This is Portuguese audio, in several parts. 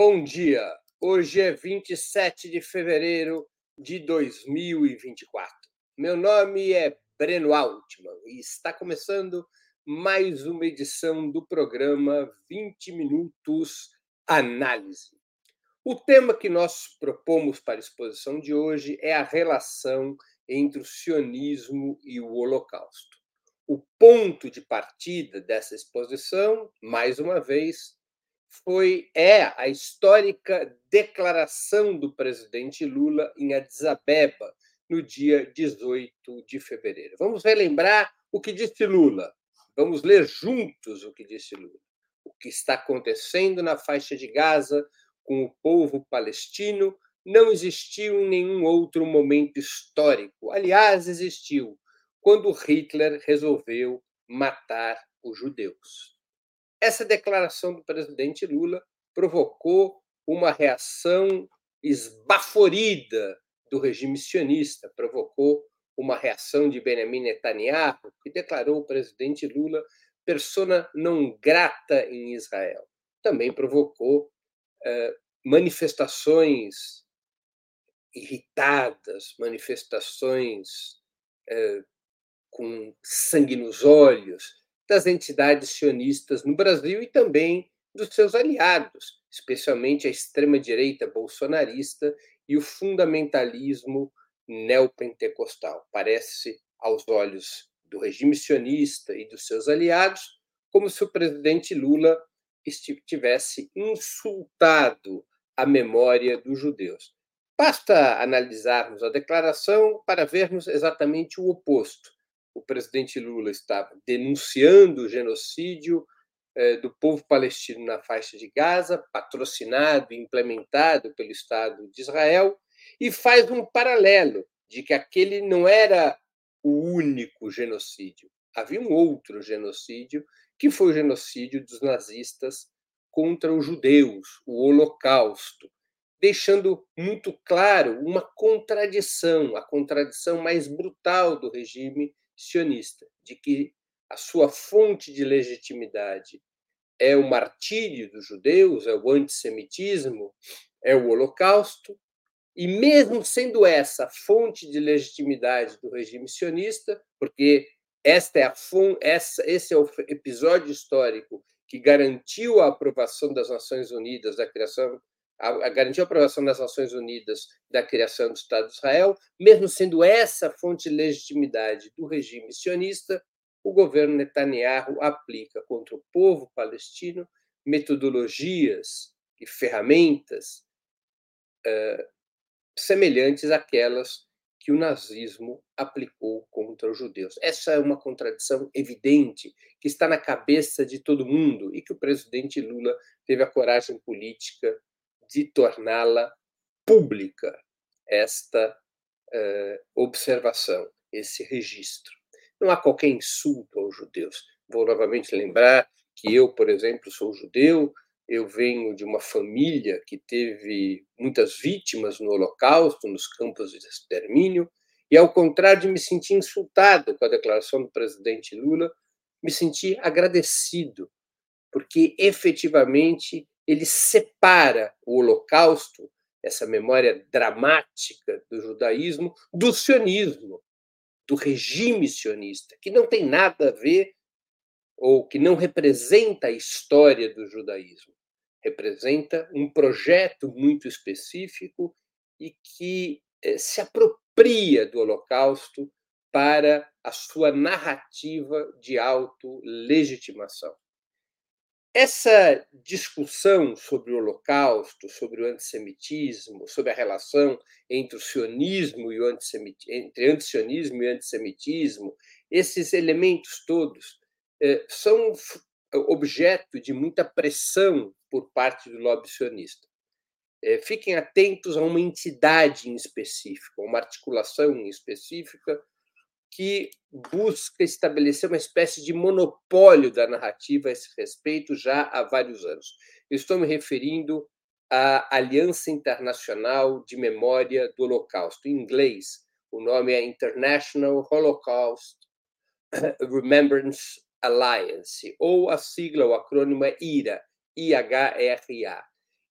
Bom dia. Hoje é 27 de fevereiro de 2024. Meu nome é Breno Altman e está começando mais uma edição do programa 20 Minutos Análise. O tema que nós propomos para a exposição de hoje é a relação entre o sionismo e o Holocausto. O ponto de partida dessa exposição, mais uma vez, foi é a histórica declaração do presidente Lula em Addis Abeba no dia 18 de fevereiro. Vamos relembrar o que disse Lula. Vamos ler juntos o que disse Lula. O que está acontecendo na faixa de Gaza com o povo palestino não existiu em nenhum outro momento histórico. Aliás, existiu quando Hitler resolveu matar os judeus. Essa declaração do presidente Lula provocou uma reação esbaforida do regime sionista, provocou uma reação de Benjamin Netanyahu, que declarou o presidente Lula persona não grata em Israel. Também provocou eh, manifestações irritadas, manifestações eh, com sangue nos olhos, das entidades sionistas no Brasil e também dos seus aliados, especialmente a extrema-direita bolsonarista e o fundamentalismo neopentecostal. Parece, aos olhos do regime sionista e dos seus aliados, como se o presidente Lula tivesse insultado a memória dos judeus. Basta analisarmos a declaração para vermos exatamente o oposto o presidente Lula estava denunciando o genocídio eh, do povo palestino na faixa de Gaza, patrocinado e implementado pelo Estado de Israel, e faz um paralelo de que aquele não era o único genocídio. Havia um outro genocídio, que foi o genocídio dos nazistas contra os judeus, o Holocausto, deixando muito claro uma contradição, a contradição mais brutal do regime sionista, de que a sua fonte de legitimidade é o martírio dos judeus, é o antissemitismo, é o holocausto, e mesmo sendo essa fonte de legitimidade do regime sionista, porque esta é a essa, esse é o episódio histórico que garantiu a aprovação das Nações Unidas da criação a, garantir a aprovação das Nações Unidas da criação do Estado de Israel, mesmo sendo essa fonte de legitimidade do regime sionista, o governo Netanyahu aplica contra o povo palestino metodologias e ferramentas semelhantes àquelas que o nazismo aplicou contra os judeus. Essa é uma contradição evidente que está na cabeça de todo mundo e que o presidente Lula teve a coragem política de torná-la pública, esta uh, observação, esse registro. Não há qualquer insulto aos judeus. Vou novamente lembrar que eu, por exemplo, sou judeu, eu venho de uma família que teve muitas vítimas no Holocausto, nos campos de extermínio, e ao contrário de me sentir insultado com a declaração do presidente Lula, me senti agradecido, porque efetivamente ele separa o Holocausto, essa memória dramática do judaísmo, do sionismo, do regime sionista, que não tem nada a ver ou que não representa a história do judaísmo. Representa um projeto muito específico e que eh, se apropria do Holocausto para a sua narrativa de autolegitimação. Essa discussão sobre o Holocausto, sobre o antissemitismo, sobre a relação entre o sionismo e o antissemitismo, entre antisionismo e antissemitismo, esses elementos todos eh, são objeto de muita pressão por parte do lobby sionista. Eh, fiquem atentos a uma entidade em específico, uma articulação em específica que busca estabelecer uma espécie de monopólio da narrativa a esse respeito já há vários anos. Eu estou me referindo à Aliança Internacional de Memória do Holocausto. Em inglês, o nome é International Holocaust Remembrance Alliance, ou a sigla, o acrônimo é IRA, I-H-R-A.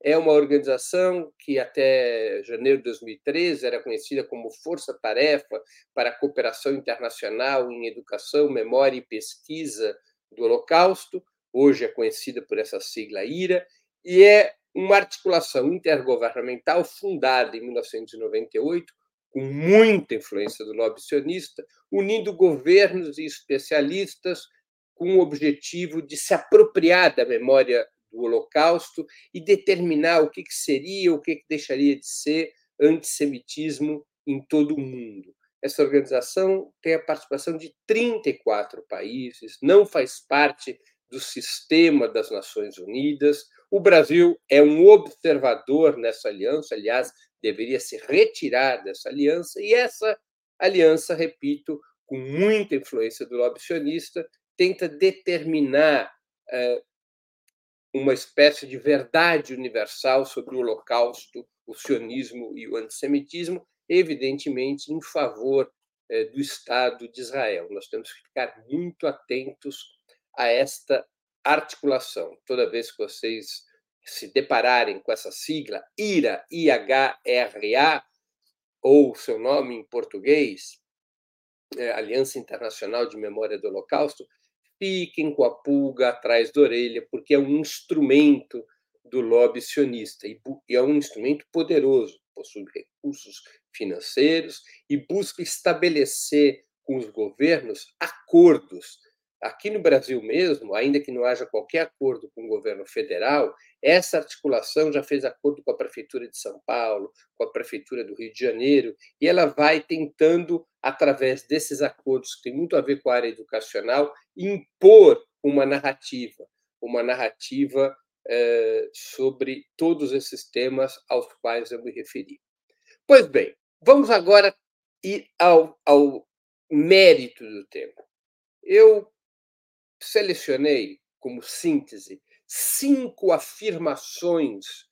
É uma organização que até janeiro de 2013 era conhecida como Força Tarefa para a Cooperação Internacional em Educação, Memória e Pesquisa do Holocausto, hoje é conhecida por essa sigla IRA, e é uma articulação intergovernamental fundada em 1998, com muita influência do lobby sionista, unindo governos e especialistas com o objetivo de se apropriar da memória do Holocausto e determinar o que, seria, o que, que deixaria de ser antissemitismo em todo o mundo. Essa organização tem a participação de 34 países, não faz parte do sistema das Nações Unidas. O Brasil é um observador nessa aliança, aliás, deveria se retirar dessa aliança, e essa aliança, repito, com muita influência do lobby sionista, tenta determinar eh, uma espécie de verdade universal sobre o Holocausto, o sionismo e o antissemitismo, evidentemente em favor eh, do Estado de Israel. Nós temos que ficar muito atentos a esta articulação. Toda vez que vocês se depararem com essa sigla, IRA, I-H-R-A, ou seu nome em português, é, Aliança Internacional de Memória do Holocausto, fiquem com a pulga atrás da orelha, porque é um instrumento do lobby sionista e é um instrumento poderoso, possui recursos financeiros e busca estabelecer com os governos acordos. Aqui no Brasil mesmo, ainda que não haja qualquer acordo com o governo federal, essa articulação já fez acordo com a Prefeitura de São Paulo, com a Prefeitura do Rio de Janeiro, e ela vai tentando, através desses acordos que tem muito a ver com a área educacional, impor uma narrativa, uma narrativa eh, sobre todos esses temas aos quais eu me referi. Pois bem, vamos agora ir ao, ao mérito do tema. Eu selecionei como síntese cinco afirmações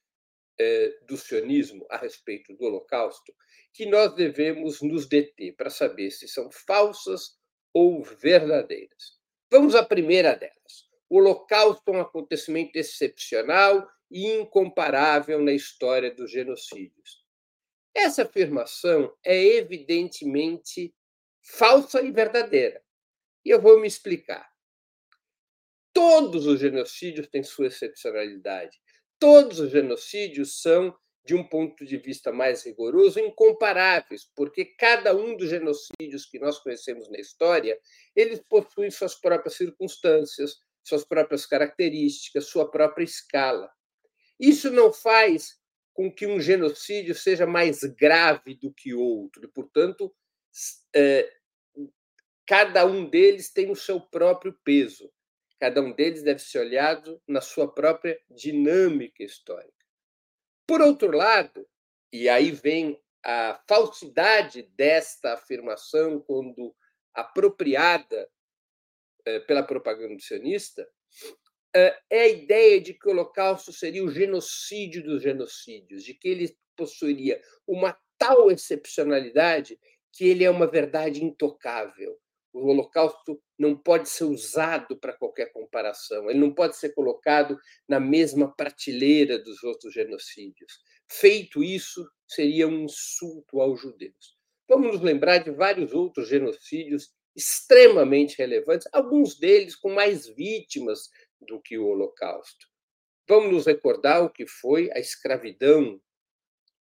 eh, do sionismo a respeito do Holocausto que nós devemos nos deter para saber se são falsas ou verdadeiras. Vamos à primeira delas. O Holocausto é um acontecimento excepcional e incomparável na história dos genocídios. Essa afirmação é evidentemente falsa e verdadeira. E eu vou me explicar. Todos os genocídios têm sua excepcionalidade. Todos os genocídios são, de um ponto de vista mais rigoroso, incomparáveis, porque cada um dos genocídios que nós conhecemos na história, eles possuem suas próprias circunstâncias, suas próprias características, sua própria escala. Isso não faz com que um genocídio seja mais grave do que outro, e, portanto, é, cada um deles tem o seu próprio peso. Cada um deles deve ser olhado na sua própria dinâmica histórica. Por outro lado, e aí vem a falsidade desta afirmação quando apropriada eh, pela propaganda sionista, eh, é a ideia de que o Holocausto seria o genocídio dos genocídios, de que ele possuiria uma tal excepcionalidade que ele é uma verdade intocável, o Holocausto não pode ser usado para qualquer comparação, ele não pode ser colocado na mesma prateleira dos outros genocídios. Feito isso, seria um insulto aos judeus. Vamos nos lembrar de vários outros genocídios extremamente relevantes, alguns deles com mais vítimas do que o Holocausto. Vamos nos recordar o que foi a escravidão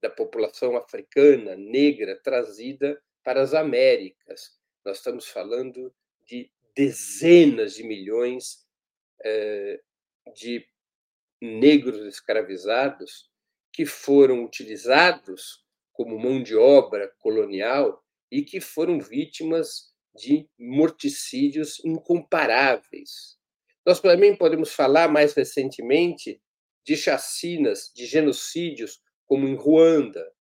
da população africana negra trazida para as Américas nós estamos falando de dezenas de milhões eh, de negros escravizados que foram utilizados como mão de obra colonial e que foram vítimas de morticídios incomparáveis. Nós também podemos falar mais recentemente de chacinas, de genocídios, como em Ruanda,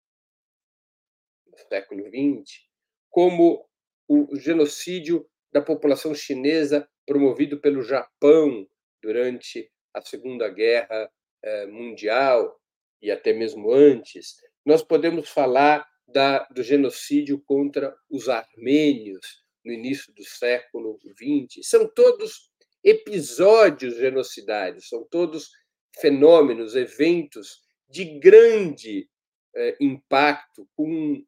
no século XX, como o genocídio da população chinesa promovido pelo Japão durante a Segunda Guerra eh, Mundial e até mesmo antes. Nós podemos falar da, do genocídio contra os armênios no início do século XX. São todos episódios genocidários, são todos fenômenos, eventos de grande eh, impacto, com,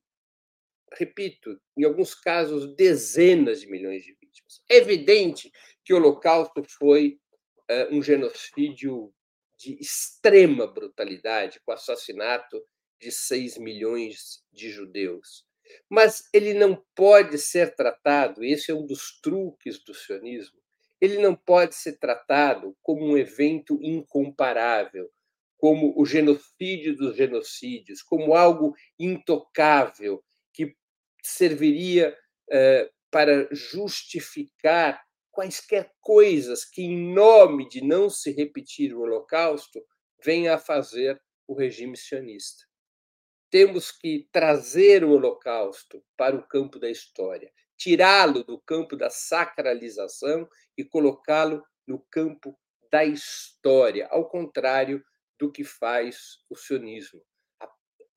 repito, em alguns casos, dezenas de milhões de vítimas. É evidente que o Holocausto foi eh, um genocídio de extrema brutalidade, com o assassinato de 6 milhões de judeus. Mas ele não pode ser tratado, esse é um dos truques do sionismo, ele não pode ser tratado como um evento incomparável, como o genocídio dos genocídios, como algo intocável serviria eh, para justificar quaisquer coisas que, em nome de não se repetir o Holocausto, venha a fazer o regime sionista. Temos que trazer o Holocausto para o campo da história, tirá-lo do campo da sacralização e colocá-lo no campo da história, ao contrário do que faz o sionismo.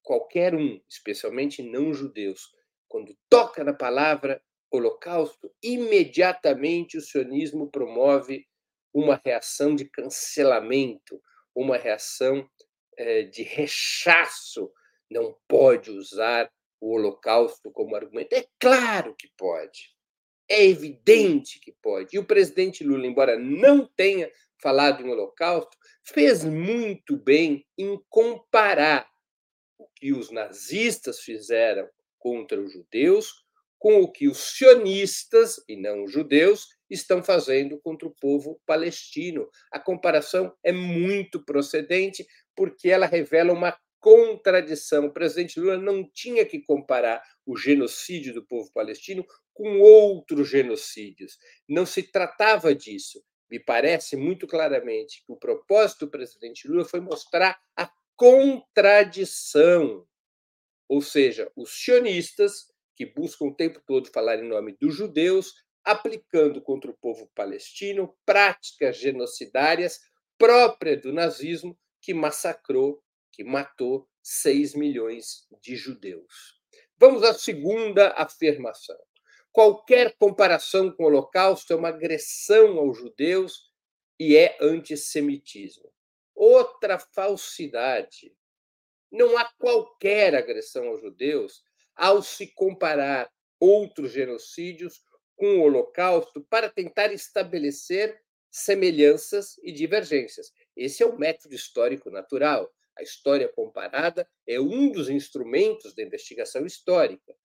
Qualquer um, especialmente não judeus, quando toca na palavra Holocausto, imediatamente o sionismo promove uma reação de cancelamento, uma reação eh, de rechaço. Não pode usar o Holocausto como argumento. É claro que pode. É evidente que pode. E o presidente Lula, embora não tenha falado em Holocausto, fez muito bem em comparar o que os nazistas fizeram contra os judeus com o que os sionistas, e não os judeus, estão fazendo contra o povo palestino. A comparação é muito procedente, porque ela revela uma contradição. O presidente Lula não tinha que comparar o genocídio do povo palestino com outros genocídios. Não se tratava disso. Me parece muito claramente que o propósito do presidente Lula foi mostrar a contradição. Ou seja, os sionistas, que buscam o tempo todo falar em nome dos judeus, aplicando contra o povo palestino práticas genocidárias próprias do nazismo, que massacrou, que matou 6 milhões de judeus. Vamos à segunda afirmação. Qualquer comparação com o Holocausto é uma agressão aos judeus e é antissemitismo. Outra falsidade. Não há qualquer agressão aos judeus ao se comparar outros genocídios com o Holocausto para tentar estabelecer semelhanças e divergências. Esse é o método histórico natural. A história comparada é um dos instrumentos da investigação histórica.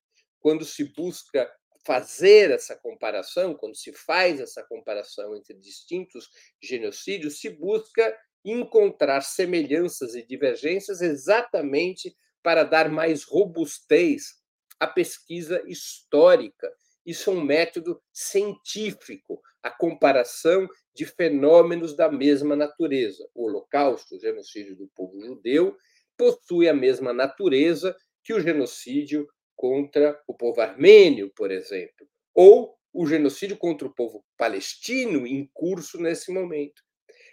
Quando se busca fazer essa comparação, quando se faz essa comparação entre distintos genocídios, se busca encontrar semelhanças e divergências exatamente para dar mais robustez à pesquisa histórica. Isso é um método científico, a comparação de fenômenos da mesma natureza. O Holocausto, o genocídio do povo judeu, possui a mesma natureza que o genocídio contra o povo armênio, por exemplo, ou o genocídio contra o povo palestino em curso nesse momento.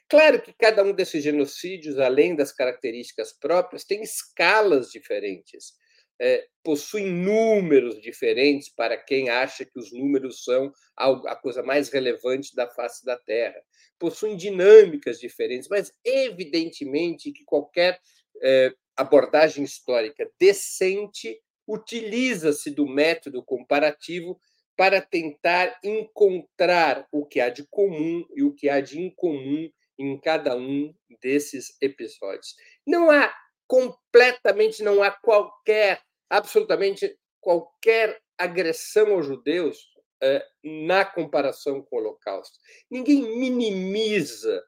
Claro que cada um desses genocídios, além das características próprias, tem escalas diferentes é, possuem números diferentes para quem acha que os números são a coisa mais relevante da face da Terra. Possuem dinâmicas diferentes, mas evidentemente que qualquer é, abordagem histórica decente utiliza-se do método comparativo para tentar encontrar o que há de comum e o que há de incomum em cada um desses episódios. Não há completamente, não há qualquer absolutamente qualquer agressão aos judeus eh, na comparação com o Holocausto. Ninguém minimiza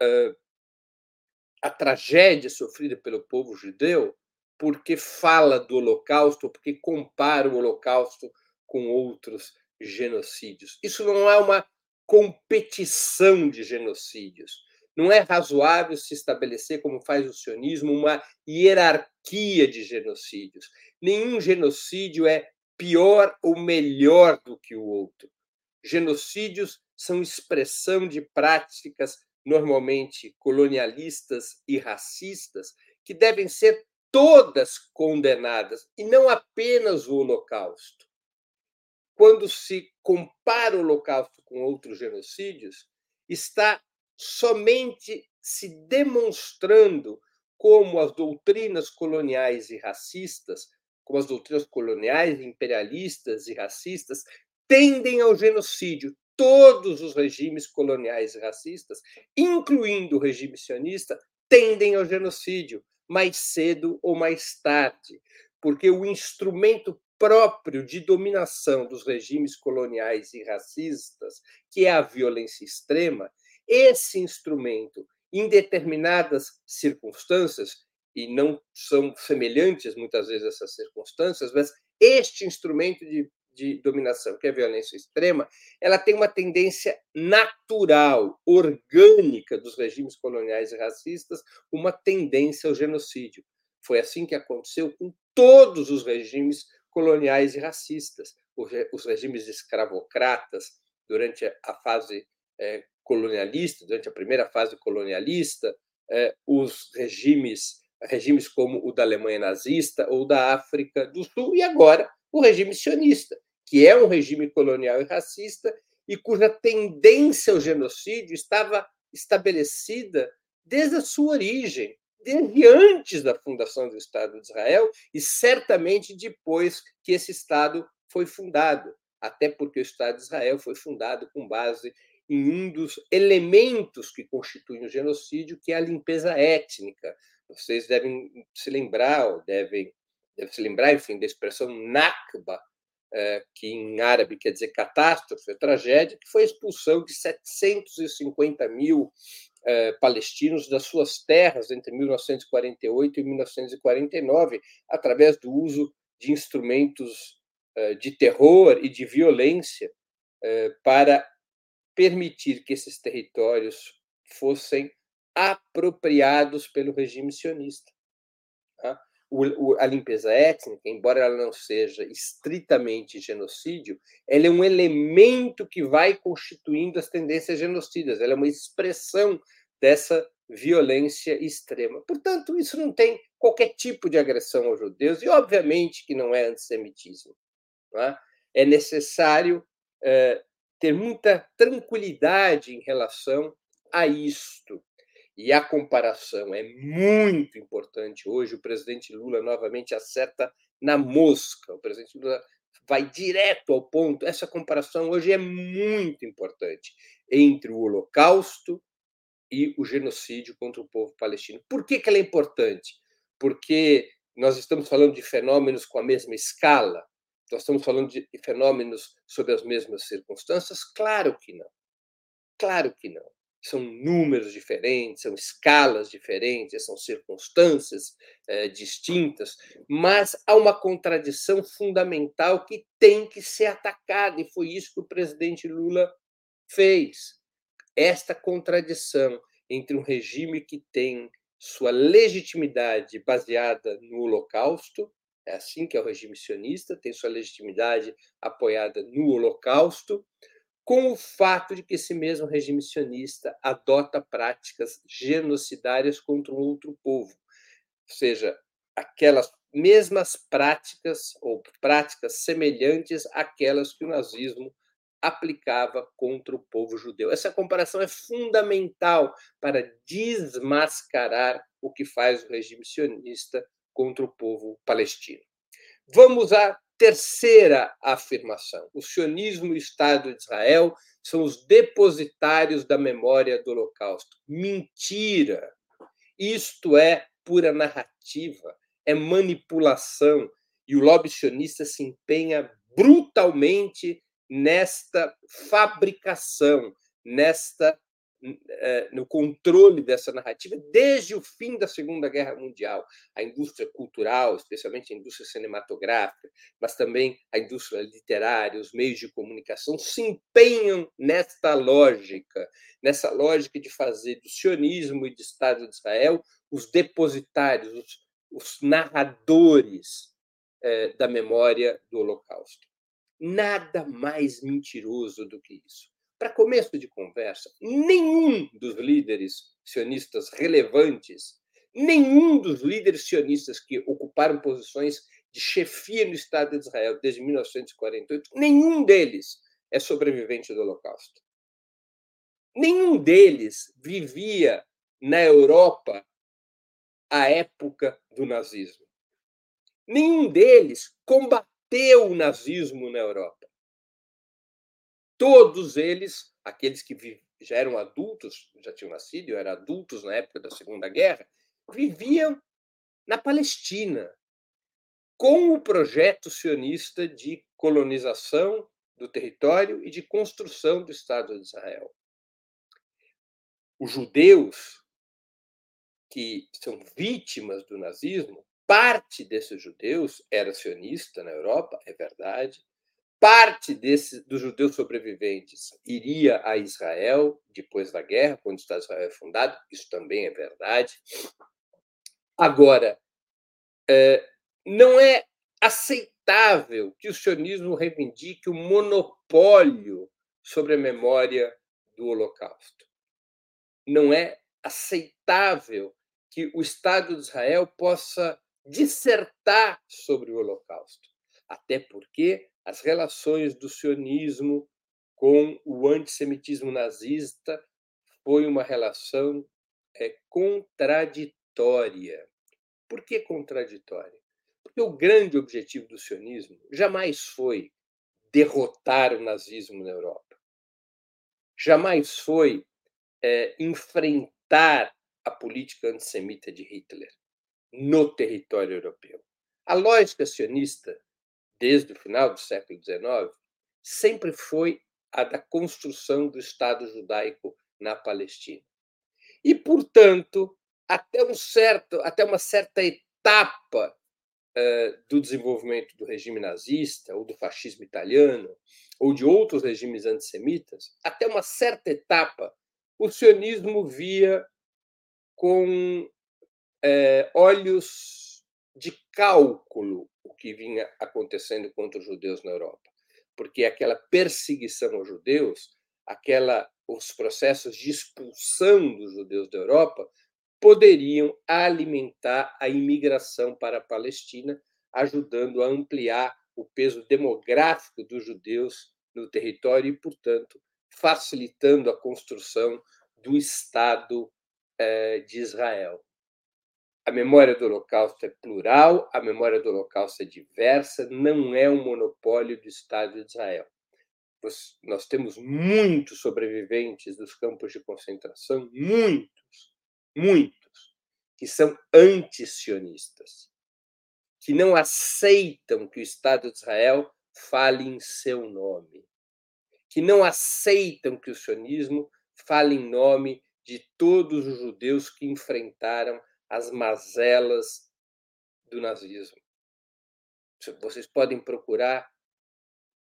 eh, a tragédia sofrida pelo povo judeu porque fala do Holocausto, porque compara o Holocausto com outros genocídios. Isso não é uma competição de genocídios. Não é razoável se estabelecer, como faz o sionismo, uma hierarquia de genocídios. Nenhum genocídio é pior ou melhor do que o outro. Genocídios são expressão de práticas normalmente colonialistas e racistas que devem ser todas condenadas e não apenas o Holocausto. Quando se compara o Holocausto com outros genocídios, está somente se demonstrando como as doutrinas coloniais e racistas, como as doutrinas coloniais, imperialistas e racistas, tendem ao genocídio. Todos os regimes coloniais e racistas, incluindo o regime sionista, tendem ao genocídio, mais cedo ou mais tarde, porque o instrumento próprio de dominação dos regimes coloniais e racistas, que é a violência extrema, esse instrumento, em determinadas circunstâncias, e não são semelhantes muitas vezes essas circunstâncias, mas este instrumento de, de dominação, que é a violência extrema, ela tem uma tendência natural, orgânica dos regimes coloniais e racistas, uma tendência ao genocídio. Foi assim que aconteceu com todos os regimes coloniais e racistas. Os regimes escravocratas, durante a fase é, colonialista, durante a primeira fase colonialista, é, os regimes, regimes como o da Alemanha nazista ou da África do Sul, e agora o regime sionista, que é um regime colonial e racista e cuja tendência ao genocídio estava estabelecida desde a sua origem, desde antes da fundação do Estado de Israel e certamente depois que esse Estado foi fundado, até porque o Estado de Israel foi fundado com base em um dos elementos que constituem o genocídio, que é a limpeza étnica. Vocês devem se lembrar, ou devem, devem se lembrar, enfim, da expressão Nakba, eh, que em árabe quer dizer catástrofe, tragédia, que foi a expulsão de 750 mil eh, palestinos das suas terras entre 1948 e 1949, através do uso de instrumentos eh, de terror e de violência eh, para permitir que esses territórios fossem apropriados pelo regime sionista. Tá? a limpeza étnica, embora ela não seja estritamente genocídio, ela é um elemento que vai constituindo as tendências genocidas, ela é uma expressão dessa violência extrema. Portanto, isso não tem qualquer tipo de agressão aos judeus, e obviamente que não é antissemitismo. Não é? é necessário é, ter muita tranquilidade em relação a isto. E a comparação é muito importante. Hoje, o presidente Lula novamente acerta na mosca. O presidente Lula vai direto ao ponto. Essa comparação hoje é muito importante entre o Holocausto e o genocídio contra o povo palestino. Por que, que ela é importante? Porque nós estamos falando de fenômenos com a mesma escala? Nós estamos falando de fenômenos sob as mesmas circunstâncias? Claro que não. Claro que não. São números diferentes, são escalas diferentes, são circunstâncias é, distintas, mas há uma contradição fundamental que tem que ser atacada, e foi isso que o presidente Lula fez. Esta contradição entre um regime que tem sua legitimidade baseada no Holocausto, é assim que é o regime sionista, tem sua legitimidade apoiada no Holocausto, com o fato de que esse mesmo regime sionista adota práticas genocidárias contra um outro povo, ou seja, aquelas mesmas práticas ou práticas semelhantes àquelas que o nazismo aplicava contra o povo judeu. Essa comparação é fundamental para desmascarar o que faz o regime sionista contra o povo palestino. Vamos à terceira afirmação. O sionismo e o Estado de Israel são os depositários da memória do Holocausto. Mentira! Isto é pura narrativa, é manipulação, e o lobby sionista se empenha brutalmente nesta fabricação, nesta eh, no controle dessa narrativa desde o fim da Segunda Guerra Mundial. A indústria cultural, especialmente a indústria cinematográfica, mas também a indústria literária, os meios de comunicação, se empenham nesta lógica, nessa lógica de fazer do sionismo e do Estado de Israel os depositários, os, os narradores eh, da memória do Holocausto. Nada mais mentiroso do que isso. Para começo de conversa, nenhum dos líderes sionistas relevantes, nenhum dos líderes sionistas que ocuparam posições de chefia no Estado de Israel desde 1948, nenhum deles é sobrevivente do Holocausto. Nenhum deles vivia na Europa a época do nazismo. Nenhum deles combateu o nazismo na Europa. Todos eles, aqueles que já eram adultos, já tinham nascido, eram adultos na época da Segunda Guerra, viviam na Palestina, com o projeto sionista de colonização do território e de construção do Estado de Israel. Os judeus que são vítimas do nazismo, parte desses judeus era sionista na Europa, é verdade. Parte desses, dos judeus sobreviventes iria a Israel depois da guerra, quando o Estado de Israel é fundado, isso também é verdade. Agora, é, não é aceitável que o sionismo reivindique o monopólio sobre a memória do Holocausto. Não é aceitável que o Estado de Israel possa dissertar sobre o Holocausto, até porque as relações do sionismo com o antissemitismo nazista foi uma relação é, contraditória. Por que contraditória? Porque o grande objetivo do sionismo jamais foi derrotar o nazismo na Europa. Jamais foi é, enfrentar a política antissemita de Hitler no território europeu. A lógica sionista, desde o final do século XIX, sempre foi a da construção do Estado judaico na Palestina. E, portanto, até, um certo, até uma certa etapa uh, do desenvolvimento do regime nazista, ou do fascismo italiano, ou de outros regimes antissemitas, até uma certa etapa, o sionismo via com é, olhos de cálculo o que vinha acontecendo contra os judeus na Europa, porque aquela perseguição aos judeus, aquela os processos de expulsão dos judeus da Europa poderiam alimentar a imigração para a Palestina, ajudando a ampliar o peso demográfico dos judeus no território e, portanto, facilitando a construção do Estado eh, de Israel. A memória do Holocausto é plural, a memória do Holocausto é diversa, não é um monopólio do Estado de Israel. Nós temos muitos sobreviventes dos campos de concentração, muitos, muitos, que são antisionistas, que não aceitam que o Estado de Israel fale em seu nome, que não aceitam que o sionismo fale em nome de todos os judeus que enfrentaram as mazelas do nazismo. Vocês podem procurar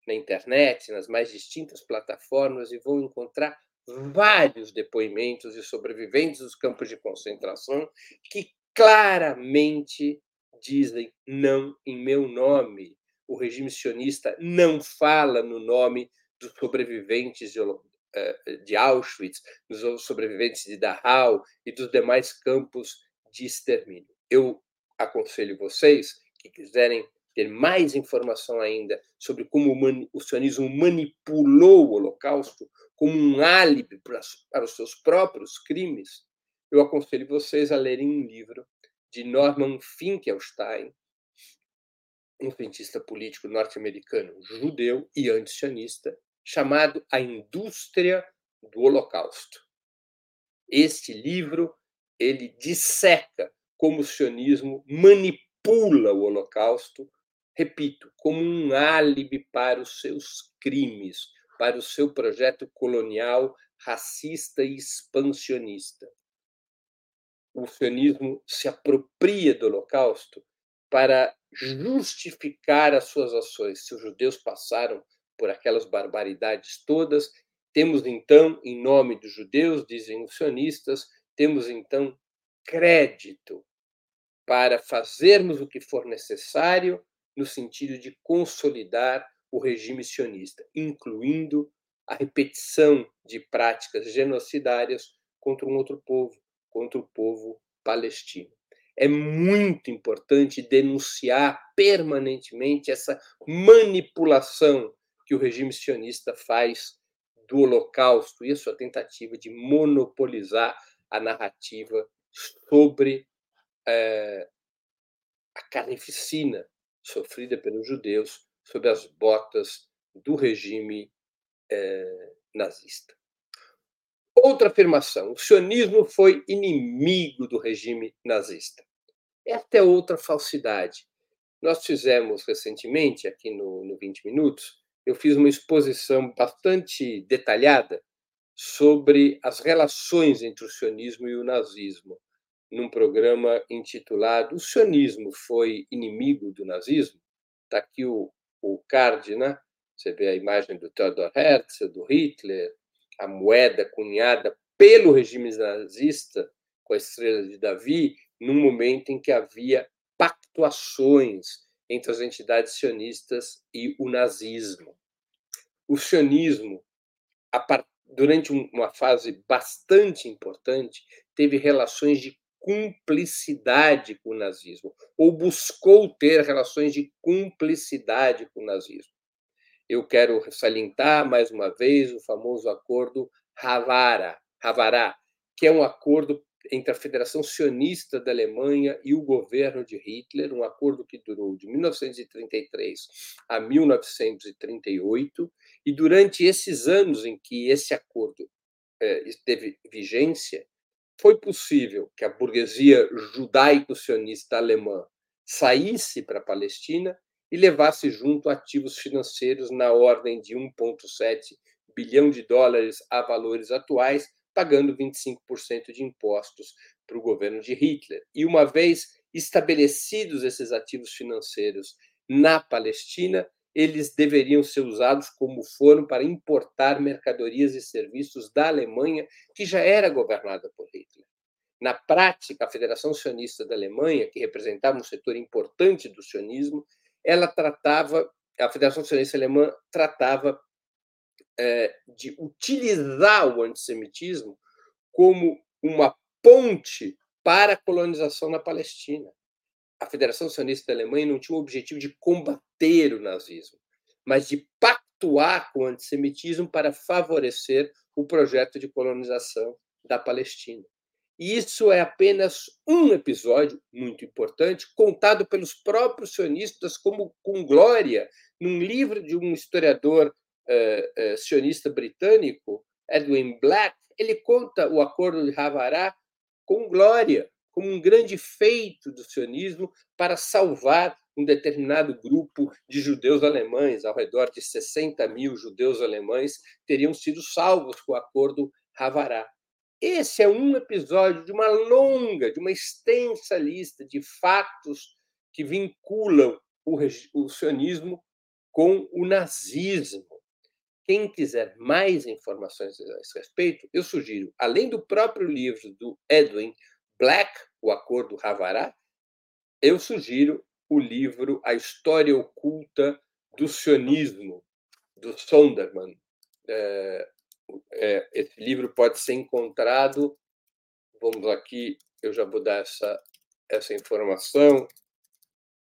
na internet, nas mais distintas plataformas, e vão encontrar vários depoimentos de sobreviventes dos campos de concentração que claramente dizem não em meu nome. O regime sionista não fala no nome dos sobreviventes de, eh, de Auschwitz, dos sobreviventes de Dachau e dos demais campos de extermínio. Eu aconselho vocês que quiserem ter mais informação ainda sobre como o sionismo manipulou o Holocausto como um álibi para, os seus próprios crimes, eu aconselho vocês a lerem um livro de Norman Finkelstein, um cientista político norte-americano, judeu e antisionista, chamado A Indústria do Holocausto. Este livro ele disseca como o sionismo manipula o Holocausto, repito, como um álibi para os seus crimes, para o seu projeto colonial racista e expansionista. O sionismo se apropria do Holocausto para justificar as suas ações. Se os judeus passaram por aquelas barbaridades todas. Temos então, em nome dos judeus, dizem os sionistas, temos então crédito para fazermos o que for necessário no sentido de consolidar o regime sionista, incluindo a repetição de práticas genocidárias contra um outro povo, contra o povo palestino. É muito importante denunciar permanentemente essa manipulação que o regime sionista faz do Holocausto e a sua tentativa de monopolizar a narrativa sobre é, a carnificina sofrida pelos judeus sob as botas do regime é, nazista. Outra afirmação: o sionismo foi inimigo do regime nazista. É outra falsidade. Nós fizemos recentemente, aqui no, no 20 Minutos, eu fiz uma exposição bastante detalhada sobre as relações entre o sionismo e o nazismo, num programa intitulado O sionismo foi inimigo do nazismo? Está aqui o, o card, né? Você vê a imagem do Theodor Herzl, do Hitler, a moeda cunhada pelo regime nazista com a estrela de Davi, num momento em que havia pactuações entre as entidades sionistas e o nazismo. O sionismo, durante uma fase bastante importante, teve relações de cumplicidade com o nazismo, ou buscou ter relações de cumplicidade com o nazismo. Eu quero salientar mais uma vez o famoso acordo Havara, Havará, que é um acordo entre a Federação Sionista da Alemanha e o governo de Hitler, um acordo que durou de 1933 a 1938, e durante esses anos em que esse acordo é, teve vigência, foi possível que a burguesia judaico-sionista alemã saísse para a Palestina e levasse junto ativos financeiros na ordem de 1,7 bilhão de dólares a valores atuais, pagando 25% de impostos para o governo de Hitler. E uma vez estabelecidos esses ativos financeiros na Palestina, eles deveriam ser usados como foram para importar mercadorias e serviços da Alemanha, que já era governada por Hitler. Na prática, a Federação Sionista da Alemanha, que representava um setor importante do sionismo, ela tratava, a Federação Sionista Alemã tratava é, de utilizar o antissemitismo como uma ponte para a colonização na Palestina. A Federação Sionista da Alemanha não tinha o objetivo de combater o nazismo, mas de pactuar com o antissemitismo para favorecer o projeto de colonização da Palestina. E isso é apenas um episódio muito importante, contado pelos próprios sionistas como com glória, num livro de um historiador uh, uh, sionista britânico, Edwin Black, ele conta o acordo de Havará com glória, como um grande feito do sionismo para salvar um determinado grupo de judeus alemães, ao redor de 60 mil judeus alemães teriam sido salvos com o acordo Havará. Esse é um episódio de uma longa, de uma extensa lista de fatos que vinculam o, o sionismo com o nazismo. Quem quiser mais informações a esse respeito, eu sugiro, além do próprio livro do Edwin Black, O Acordo Havará, eu sugiro o livro A História Oculta do Sionismo, do Sonderman. É, é, esse livro pode ser encontrado. Vamos aqui, eu já vou dar essa, essa informação.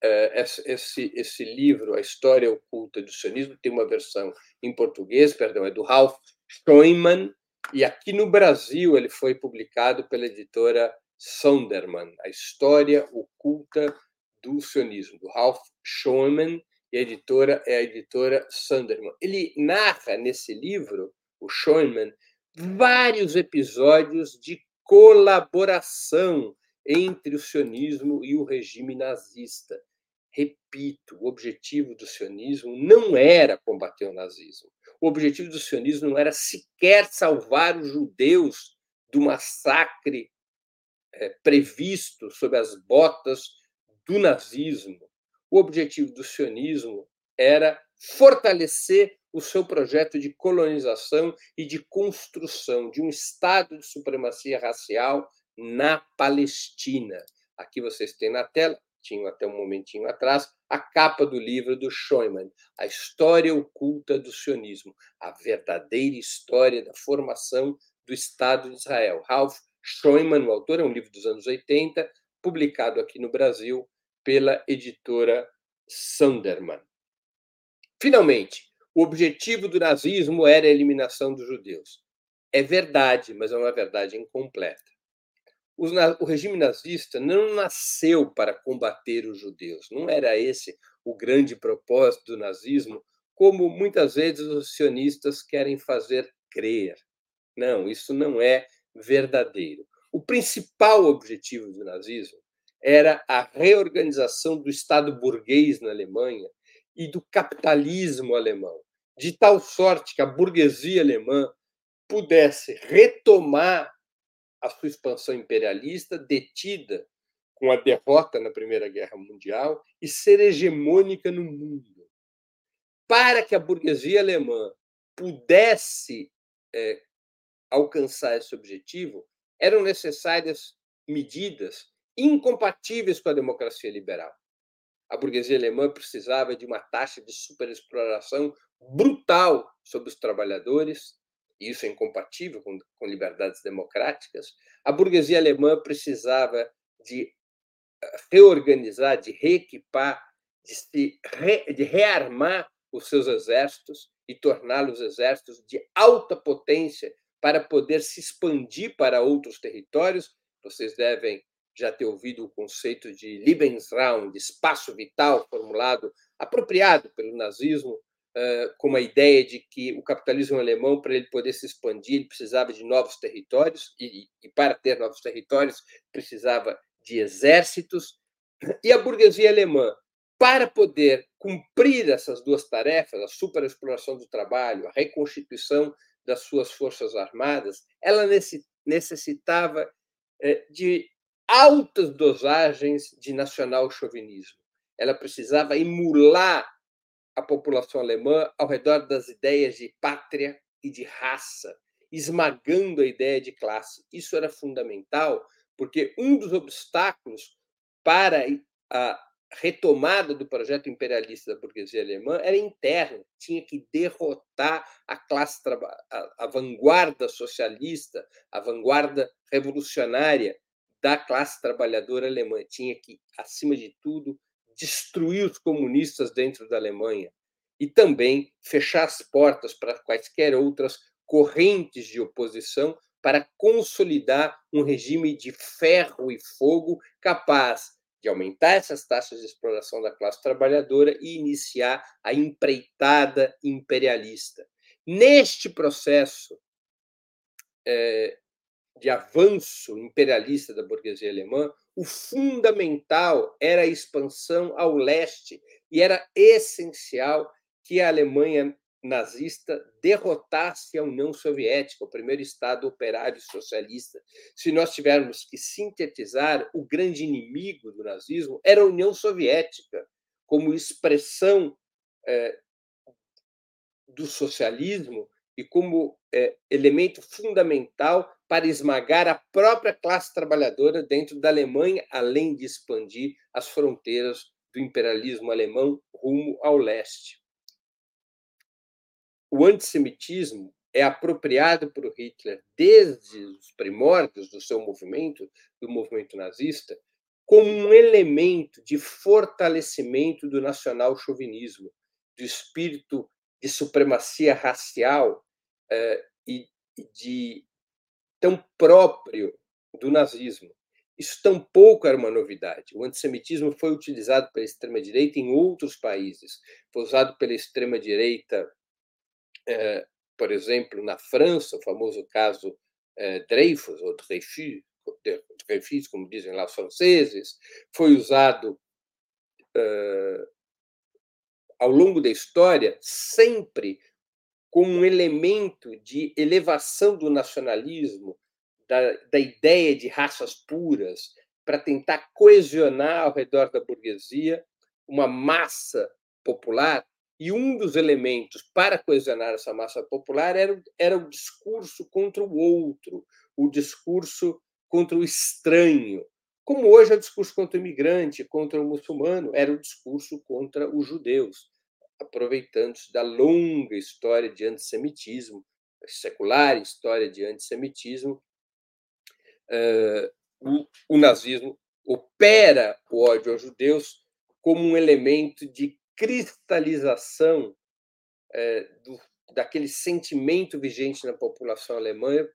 É, esse, esse livro, A História Oculta do Sionismo, tem uma versão em português, perdão, é do Ralph Steinman, e aqui no Brasil ele foi publicado pela editora Sonderman, A História Oculta do Sionismo, do Ralph Steinman, e a editora é a editora Sonderman. Ele narra nesse livro o Schoenman, vários episódios de colaboração entre o sionismo e o regime nazista. Repito, o objetivo do sionismo não era combater o nazismo. O objetivo do sionismo não era sequer salvar os judeus do massacre é, previsto sob as botas do nazismo. O objetivo do sionismo era fortalecer o seu projeto de colonização e de construção de um Estado de supremacia racial na Palestina. Aqui vocês têm na tela, tinham até um momentinho atrás, a capa do livro do Scheumann, A História Oculta do Sionismo, a verdadeira história da formação do Estado de Israel. Ralph Scheumann, o autor, é um livro dos anos 80, publicado aqui no Brasil pela editora Sunderman. Finalmente, o objetivo do nazismo era a eliminação dos judeus. É verdade, mas é uma verdade incompleta. O regime nazista não nasceu para combater os judeus, não era esse o grande propósito do nazismo, como muitas vezes os sionistas querem fazer crer. Não, isso não é verdadeiro. O principal objetivo do nazismo era a reorganização do Estado burguês na Alemanha e do capitalismo alemão, de tal sorte que a burguesia alemã pudesse retomar a sua expansão imperialista, detida com a derrota na Primeira Guerra Mundial, e ser hegemônica no mundo. Para que a burguesia alemã pudesse é, alcançar esse objetivo, eram necessárias medidas incompatíveis com a democracia liberal. A burguesia alemã precisava de uma taxa de superexploração brutal sobre os trabalhadores, e isso é incompatível com, com liberdades democráticas. A burguesia alemã precisava de eh, reorganizar, de reequipar, de, se re, de rearmar os seus exércitos e torná-los exércitos de alta potência para poder se expandir para outros territórios. Vocês devem já ter ouvido o conceito de Lebensraum, de espaço vital, formulado, apropriado pelo nazismo, com a ideia de que o capitalismo alemão, para ele poder se expandir, ele precisava de novos territórios, e, e para ter novos territórios, precisava de exércitos. E a burguesia alemã, para poder cumprir essas duas tarefas, a superexploração do trabalho, a reconstituição das suas forças armadas, ela necessitava de altas dosagens de nacional-chauvinismo. Ela precisava emular a população alemã ao redor das ideias de pátria e de raça, esmagando a ideia de classe. Isso era fundamental, porque um dos obstáculos para a retomada do projeto imperialista da burguesia alemã era interna, tinha que derrotar a classe a, a vanguarda socialista, a vanguarda revolucionária da classe trabalhadora alemã, tinha que acima de tudo destruir os comunistas dentro da Alemanha e também fechar as portas para quaisquer outras correntes de oposição para consolidar um regime de ferro e fogo capaz de aumentar essas taxas de exploração da classe trabalhadora e iniciar a empreitada imperialista. Neste processo é, de avanço imperialista da burguesia alemã, o fundamental era a expansão ao leste e era essencial que a Alemanha nazista derrotasse a União Soviética, o primeiro Estado operário socialista. Se nós tivermos que sintetizar, o grande inimigo do nazismo era a União Soviética, como expressão é, do socialismo e como é, elemento fundamental para esmagar a própria classe trabalhadora dentro da Alemanha, além de expandir as fronteiras do imperialismo alemão rumo ao leste. O antissemitismo é apropriado por Hitler desde os primórdios do seu movimento, do movimento nazista, como um elemento de fortalecimento do nacional-chauvinismo, do espírito de supremacia racial eh, e de tão próprio do nazismo. Isso tampouco era uma novidade. O antissemitismo foi utilizado pela extrema-direita em outros países. Foi usado pela extrema-direita, eh, por exemplo, na França, o famoso caso eh, Dreyfus, ou Dreyfus, como dizem lá os franceses. Foi usado eh, ao longo da história sempre como um elemento de elevação do nacionalismo, da, da ideia de raças puras, para tentar coesionar ao redor da burguesia uma massa popular. E um dos elementos para coesionar essa massa popular era, era o discurso contra o outro, o discurso contra o estranho. Como hoje é o discurso contra o imigrante, contra o muçulmano, era o discurso contra os judeus aproveitando-se da longa história de antissemitismo, secular história de antissemitismo, uh, o, o nazismo opera o ódio aos judeus como um elemento de cristalização uh, do, daquele sentimento vigente na população alemã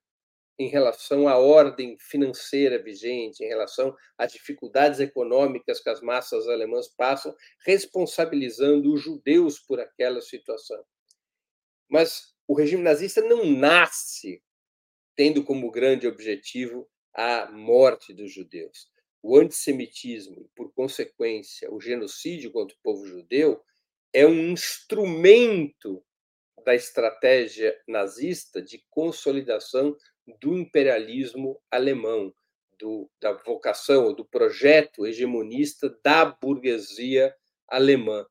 em relação à ordem financeira vigente, em relação às dificuldades econômicas que as massas alemãs passam, responsabilizando os judeus por aquela situação. Mas o regime nazista não nasce tendo como grande objetivo a morte dos judeus. O antissemitismo, por consequência, o genocídio contra o povo judeu, é um instrumento da estratégia nazista de consolidação do imperialismo alemão, do, da vocação, do projeto hegemonista da burguesia alemã.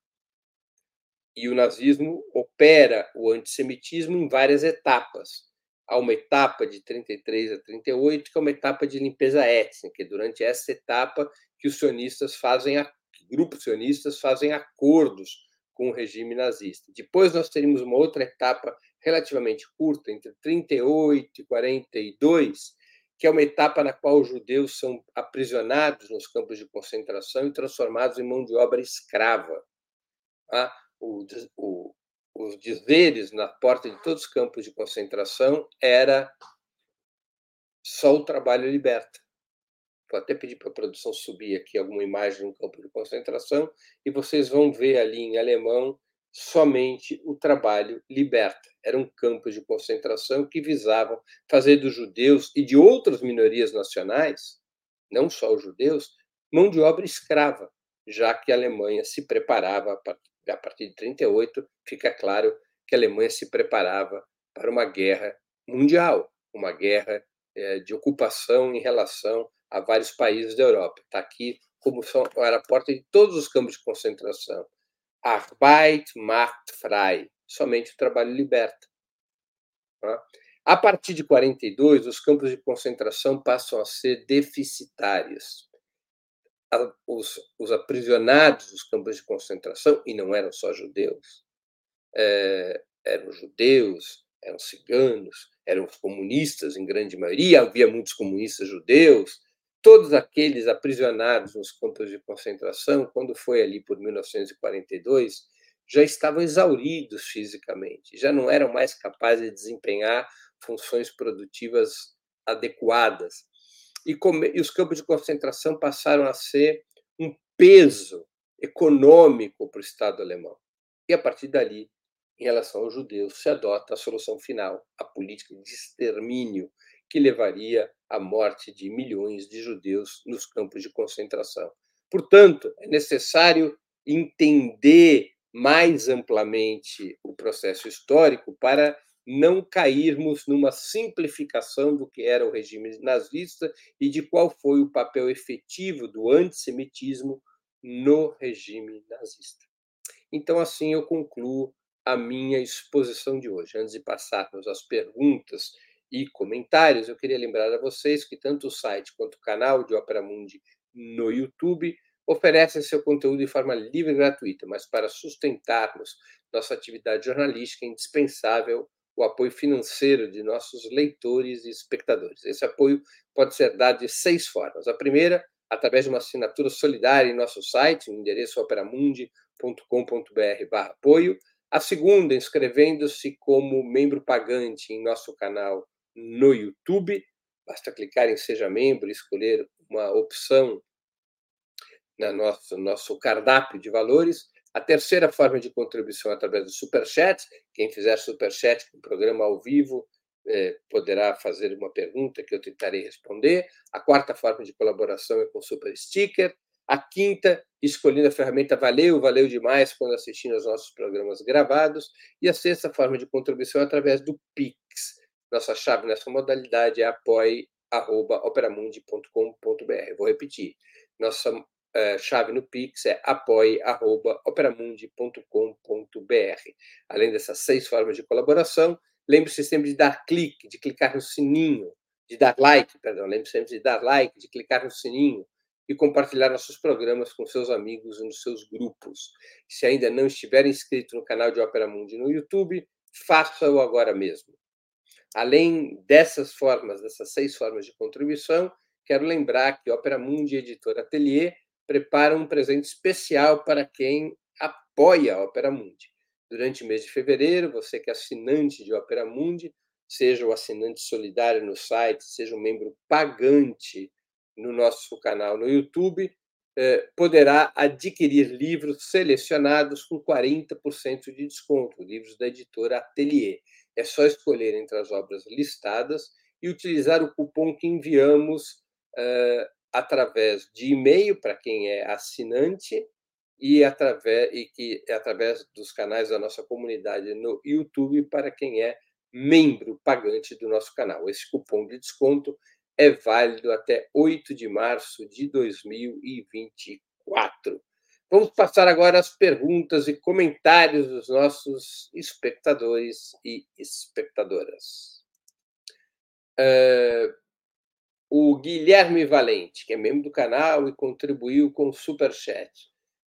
E o nazismo opera o antissemitismo em várias etapas. Há uma etapa de 33 a 38, que é uma etapa de limpeza étnica, e durante essa etapa que os sionistas fazem, grupos sionistas fazem acordos com o regime nazista. Depois nós teríamos uma outra etapa relativamente curta, entre 38 e 42, que é uma etapa na qual os judeus são aprisionados nos campos de concentração e transformados em mão de obra escrava. O, o, os dizeres na porta de todos os campos de concentração era só o trabalho liberta. Vou até pedir para a produção subir aqui alguma imagem de um campo de concentração e vocês vão ver ali em alemão somente o trabalho liberta. Eram campos de concentração que visavam fazer dos judeus e de outras minorias nacionais, não só os judeus, mão de obra escrava, já que a Alemanha se preparava, a partir de 38, fica claro que a Alemanha se preparava para uma guerra mundial, uma guerra eh, de ocupação em relação a vários países da Europa. Está aqui como são, era a porta de todos os campos de concentração. Arbeit macht frei. Somente o trabalho liberta. Tá? A partir de 42, os campos de concentração passam a ser deficitários. Os, os aprisionados dos campos de concentração, e não eram só judeus, é, eram judeus, eram ciganos, eram comunistas em grande maioria, havia muitos comunistas judeus, todos aqueles aprisionados nos campos de concentração, quando foi ali por 1942, já estavam exauridos fisicamente, já não eram mais capazes de desempenhar funções produtivas adequadas. E, e os campos de concentração passaram a ser um peso econômico para o Estado alemão. E a partir dali, em relação aos judeus, se adota a solução final, a política de extermínio que levaria à morte de milhões de judeus nos campos de concentração. Portanto, é necessário entender mais amplamente o processo histórico para não cairmos numa simplificação do que era o regime nazista e de qual foi o papel efetivo do antissemitismo no regime nazista. Então, assim eu concluo a minha exposição de hoje. Antes de passarmos às perguntas e comentários, eu queria lembrar a vocês que tanto o site quanto o canal de Opera Mundi no YouTube oferecem seu conteúdo de forma livre e gratuita, mas para sustentarmos nossa atividade jornalística é indispensável o apoio financeiro de nossos leitores e espectadores. Esse apoio pode ser dado de seis formas. A primeira, através de uma assinatura solidária em nosso site, no endereço operamundi.com.br/apoio. A segunda, inscrevendo-se como membro pagante em nosso canal no YouTube. Basta clicar em Seja Membro e escolher uma opção no nosso, nosso cardápio de valores. A terceira forma de contribuição é através do Superchat. Quem fizer Superchat no programa ao vivo eh, poderá fazer uma pergunta que eu tentarei responder. A quarta forma de colaboração é com Super Sticker. A quinta, escolhendo a ferramenta Valeu, valeu demais quando assistindo aos nossos programas gravados. E a sexta forma de contribuição é através do Pix. Nossa chave nessa modalidade é apoie.operamundi.com.br. Vou repetir. Nossa uh, chave no Pix é apoie.operamundi.com.br. Além dessas seis formas de colaboração, lembre-se sempre de dar clique, de clicar no sininho, de dar like, perdão, lembre-se sempre de dar like, de clicar no sininho e compartilhar nossos programas com seus amigos e nos seus grupos. Se ainda não estiver inscrito no canal de Opera Mundi no YouTube, faça-o agora mesmo. Além dessas formas, dessas seis formas de contribuição, quero lembrar que Opera Mundi Editora Atelier preparam um presente especial para quem apoia a Opera Mundi. Durante o mês de fevereiro, você que é assinante de Opera Mundi, seja o assinante solidário no site, seja um membro pagante no nosso canal no YouTube, eh, poderá adquirir livros selecionados com 40% de desconto, livros da editora Atelier. É só escolher entre as obras listadas e utilizar o cupom que enviamos uh, através de e-mail para quem é assinante e através e que é através dos canais da nossa comunidade no YouTube para quem é membro pagante do nosso canal. Esse cupom de desconto é válido até 8 de março de 2024. Vamos passar agora às perguntas e comentários dos nossos espectadores e espectadoras. Uh, o Guilherme Valente, que é membro do canal e contribuiu com o Superchat.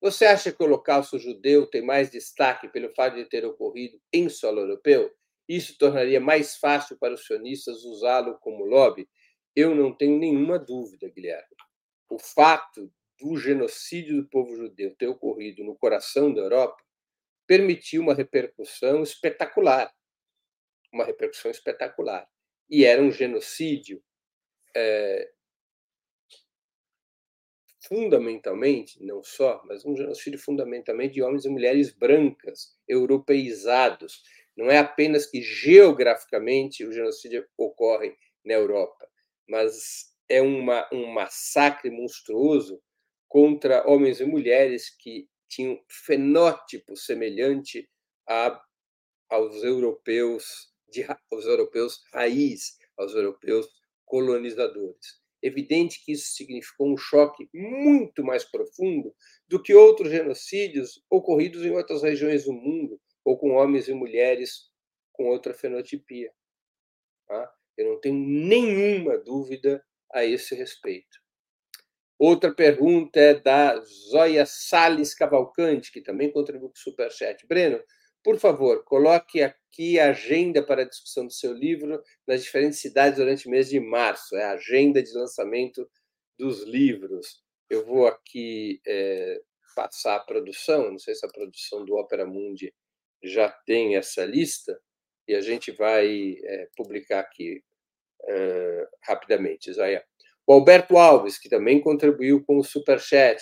Você acha que o Holocausto judeu tem mais destaque pelo fato de ter ocorrido em solo europeu? Isso tornaria mais fácil para os sionistas usá-lo como lobby? Eu não tenho nenhuma dúvida, Guilherme. O fato do genocídio do povo judeu ter ocorrido no coração da Europa permitiu uma repercussão espetacular. Uma repercussão espetacular e era um genocídio é, fundamentalmente, não só, mas um genocídio fundamentalmente de homens e mulheres brancas, europeizados. Não é apenas que geograficamente o genocídio ocorre na Europa, mas é uma, um massacre monstruoso contra homens e mulheres que tinham fenótipo semelhante a, aos europeus de, aos europeus raiz, aos europeus colonizadores. Evidente que isso significou um choque muito mais profundo do que outros genocídios ocorridos em outras regiões do mundo, ou com homens e mulheres com outra fenotipia. Tá? Eu não tenho nenhuma dúvida a esse respeito. Outra pergunta é da Zóia Sales Cavalcante, que também contribuiu com o Superchat. Breno, por favor, coloque aqui a agenda para a discussão do seu livro nas diferentes cidades durante o mês de março. É a agenda de lançamento dos livros. Eu vou aqui é, passar a produção, não sei se a produção do Opera Mundi já tem essa lista, e a gente vai é, publicar aqui é, rapidamente, Zaya. O Alberto Alves, que também contribuiu com o Superchat,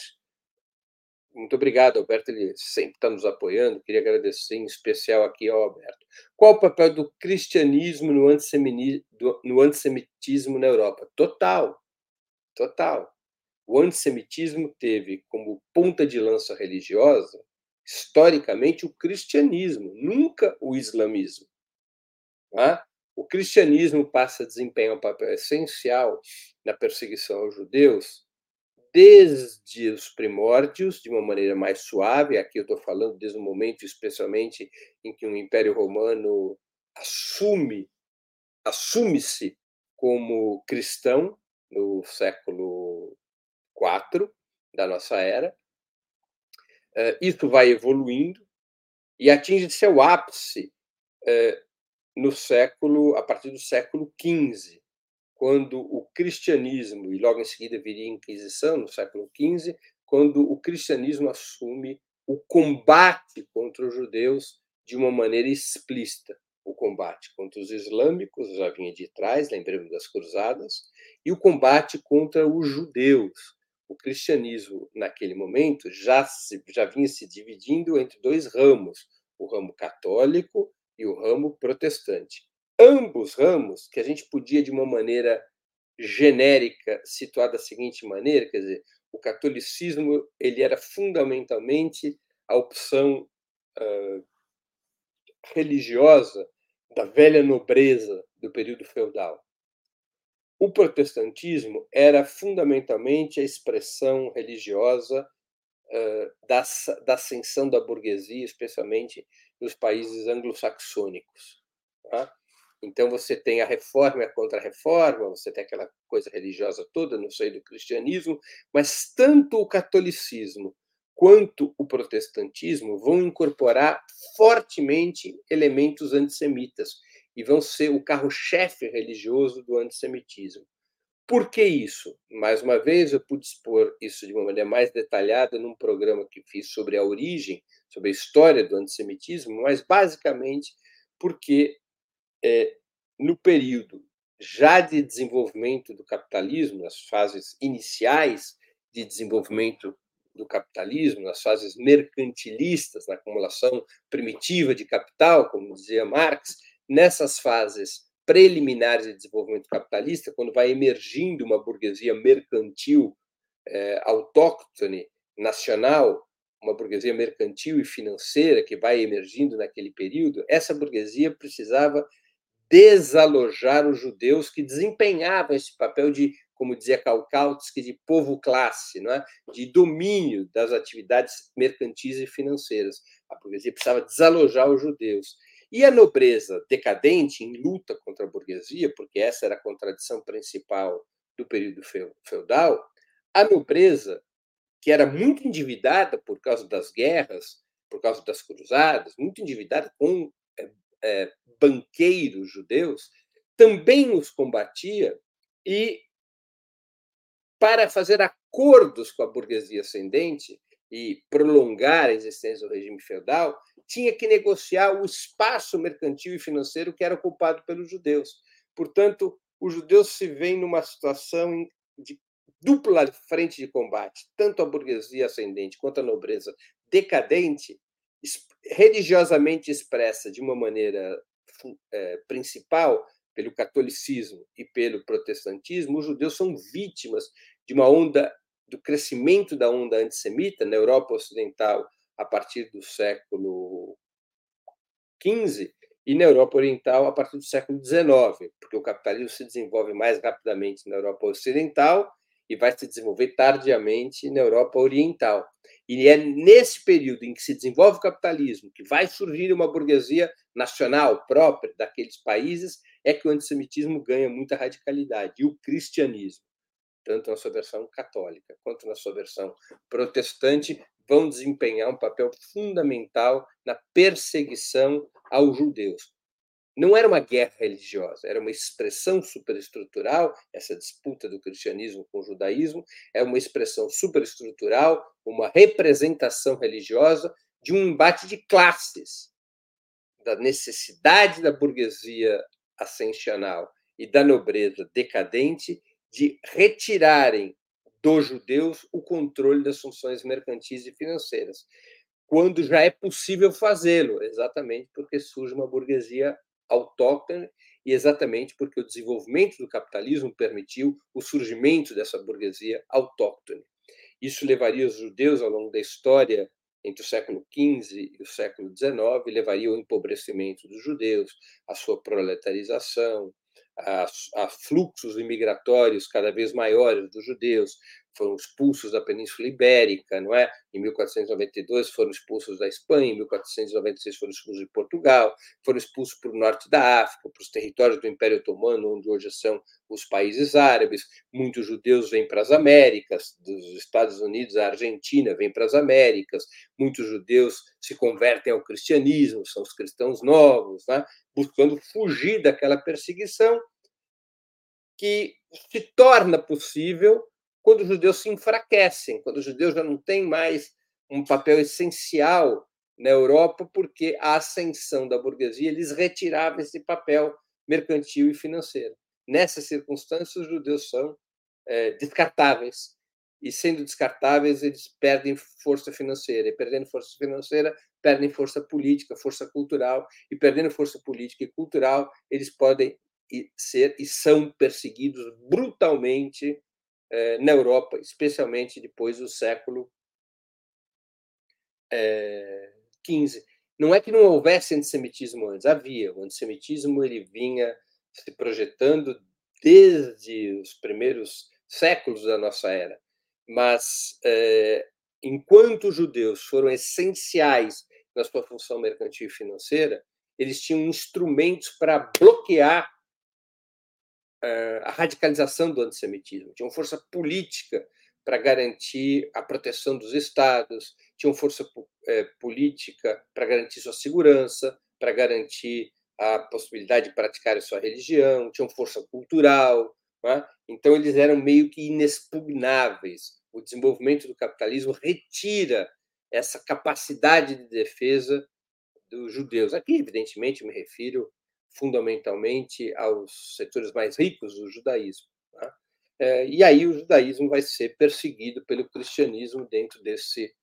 muito obrigado, Alberto. Ele sempre está nos apoiando. Queria agradecer em especial aqui ao Alberto. Qual o papel do cristianismo no, no antissemitismo na Europa? Total. Total. O antissemitismo teve como ponta de lança religiosa, historicamente, o cristianismo, nunca o islamismo. Tá? O cristianismo passa a desempenhar um papel essencial na perseguição aos judeus desde os primórdios, de uma maneira mais suave. Aqui eu estou falando desde o momento, especialmente, em que o Império Romano assume, assume-se como cristão no século IV da nossa era. Eh, isso vai evoluindo e atinge seu ápice eh, no século, a partir do século XV, quando o cristianismo, e logo em seguida viria a Inquisição, no século XV, quando o cristianismo assume o combate contra os judeus de uma maneira explícita. O combate contra os islâmicos já vinha de trás, lembremos das cruzadas, e o combate contra os judeus. O cristianismo, naquele momento, já, se, já vinha se dividindo entre dois ramos, o ramo católico e o ramo protestante ambos ramos que a gente podia, de uma maneira genérica, situar da seguinte maneira, quer dizer, o catolicismo ele era fundamentalmente a opção uh, religiosa da velha nobreza do período feudal. O protestantismo era fundamentalmente a expressão religiosa uh, da, da ascensão da burguesia, especialmente nos países anglo-saxônicos. Tá? Então você tem a reforma e a contra-reforma, você tem aquela coisa religiosa toda no seio do cristianismo, mas tanto o catolicismo quanto o protestantismo vão incorporar fortemente elementos antissemitas e vão ser o carro-chefe religioso do antissemitismo. Por que isso? Mais uma vez, eu pude expor isso de uma maneira mais detalhada num programa que fiz sobre a origem, sobre a história do antissemitismo, mas basicamente porque é, no período já de desenvolvimento do capitalismo, nas fases iniciais de desenvolvimento do capitalismo, nas fases mercantilistas, na acumulação primitiva de capital, como dizia Marx, nessas fases preliminares de desenvolvimento capitalista, quando vai emergindo uma burguesia mercantil é, autóctone, nacional, uma burguesia mercantil e financeira que vai emergindo naquele período, essa burguesia precisava desalojar os judeus que desempenhavam esse papel de, como dizia Kautsky, de povo-classe, não é? de domínio das atividades mercantis e financeiras. A burguesia precisava desalojar os judeus. E a nobreza decadente, em luta contra a burguesia, porque essa era a contradição principal do período feudal, a nobreza, que era muito endividada por causa das guerras, por causa das cruzadas, muito endividada com é, banqueiros judeus, também os combatia e, para fazer acordos com a burguesia ascendente e prolongar a existência do regime feudal, tinha que negociar o espaço mercantil e financeiro que era ocupado pelos judeus. Portanto, os judeus se veem numa situação de dupla frente de combate, tanto a burguesia ascendente quanto a nobreza decadente, religiosamente expressa de uma maneira é, principal pelo catolicismo e pelo protestantismo, os judeus são vítimas de uma onda do crescimento da onda antissemita na Europa Ocidental a partir do século XV e na Europa Oriental a partir do século XIX, porque o capitalismo se desenvolve mais rapidamente na Europa Ocidental e vai se desenvolver tardiamente na Europa Oriental. E é nesse período em que se desenvolve o capitalismo, que vai surgir uma burguesia nacional própria daqueles países, é que o antissemitismo ganha muita radicalidade. E o cristianismo, tanto na sua versão católica quanto na sua versão protestante, vão desempenhar um papel fundamental na perseguição aos judeus. Não era uma guerra religiosa, era uma expressão superestrutural, essa disputa do cristianismo com o judaísmo, é uma expressão superestrutural, uma representação religiosa de um embate de classes, da necessidade da burguesia ascensional e da nobreza decadente de retirarem dos judeus o controle das funções mercantis e financeiras, quando já é possível fazê-lo, exatamente porque surge uma burguesia autóctone e exatamente porque o desenvolvimento do capitalismo permitiu o surgimento dessa burguesia autóctone. Isso levaria os judeus ao longo da história entre o século XV e o século XIX, levaria ao empobrecimento dos judeus, à sua proletarização, a, a fluxos imigratórios cada vez maiores dos judeus, foram expulsos da Península Ibérica, não é? Em 1492 foram expulsos da Espanha, em 1496 foram expulsos de Portugal, foram expulsos para o norte da África, para os territórios do Império Otomano, onde hoje são os países árabes. Muitos judeus vêm para as Américas, dos Estados Unidos à Argentina vêm para as Américas. Muitos judeus se convertem ao cristianismo, são os cristãos novos, é? buscando fugir daquela perseguição que se torna possível quando os judeus se enfraquecem, quando os judeus já não têm mais um papel essencial na Europa, porque a ascensão da burguesia lhes retirava esse papel mercantil e financeiro. Nessas circunstâncias, os judeus são é, descartáveis. E, sendo descartáveis, eles perdem força financeira. E, perdendo força financeira, perdem força política, força cultural. E, perdendo força política e cultural, eles podem ser e são perseguidos brutalmente eh, na Europa, especialmente depois do século XV. Eh, não é que não houvesse antissemitismo antes, havia. O antissemitismo ele vinha se projetando desde os primeiros séculos da nossa era. Mas, eh, enquanto os judeus foram essenciais na sua função mercantil e financeira, eles tinham instrumentos para bloquear a radicalização do antissemitismo, tinham força política para garantir a proteção dos estados, tinham força é, política para garantir sua segurança, para garantir a possibilidade de praticar sua religião, tinham força cultural. É? Então, eles eram meio que inexpugnáveis. O desenvolvimento do capitalismo retira essa capacidade de defesa dos judeus. Aqui, evidentemente, me refiro fundamentalmente aos setores mais ricos do judaísmo. Tá? E aí o judaísmo vai ser perseguido pelo cristianismo dentro desse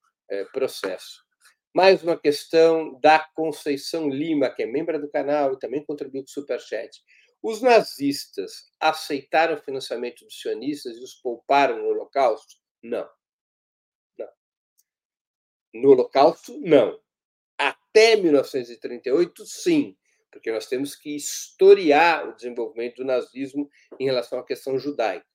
processo. Mais uma questão da Conceição Lima, que é membro do canal e também contribuiu com o Superchat. Os nazistas aceitaram o financiamento dos sionistas e os pouparam no Holocausto? Não. não. No Holocausto, não. Até 1938, sim, porque nós temos que historiar o desenvolvimento do nazismo em relação à questão judaica.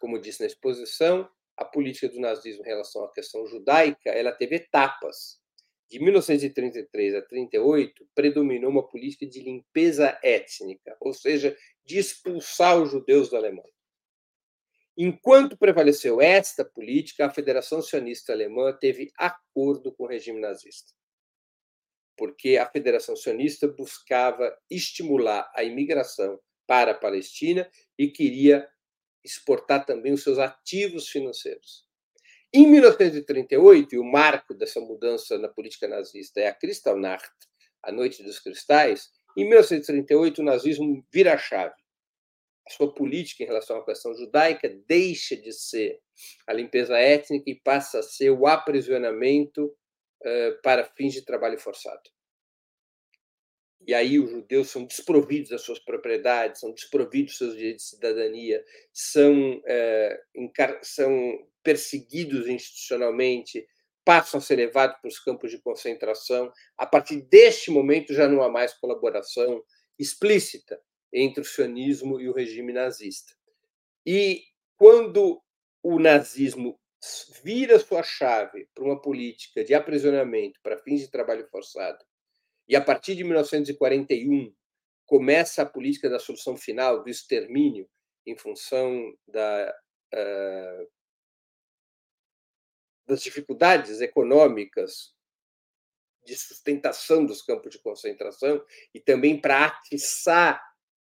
Como disse na exposição, a política do nazismo em relação à questão judaica, ela teve etapas. De 1933 a 38, predominou uma política de limpeza étnica, ou seja, de expulsar os judeus da Alemanha. Enquanto prevaleceu esta política, a Federação Sionista Alemã teve acordo com o regime nazista, porque a Federação Sionista buscava estimular a imigração para a Palestina e queria exportar também os seus ativos financeiros. Em 1938, e o marco dessa mudança na política nazista é a Kristallnacht, a Noite dos Cristais, em 1938 o nazismo vira a chave. A sua política em relação à questão judaica deixa de ser a limpeza étnica e passa a ser o aprisionamento para fins de trabalho forçado e aí os judeus são desprovidos das suas propriedades, são desprovidos dos seus direitos de cidadania, são, é, são perseguidos institucionalmente, passam a ser levados para os campos de concentração. A partir deste momento já não há mais colaboração explícita entre o sionismo e o regime nazista. E quando o nazismo vira sua chave para uma política de aprisionamento para fins de trabalho forçado e a partir de 1941 começa a política da solução final, do extermínio, em função da, uh, das dificuldades econômicas de sustentação dos campos de concentração e também para atiçar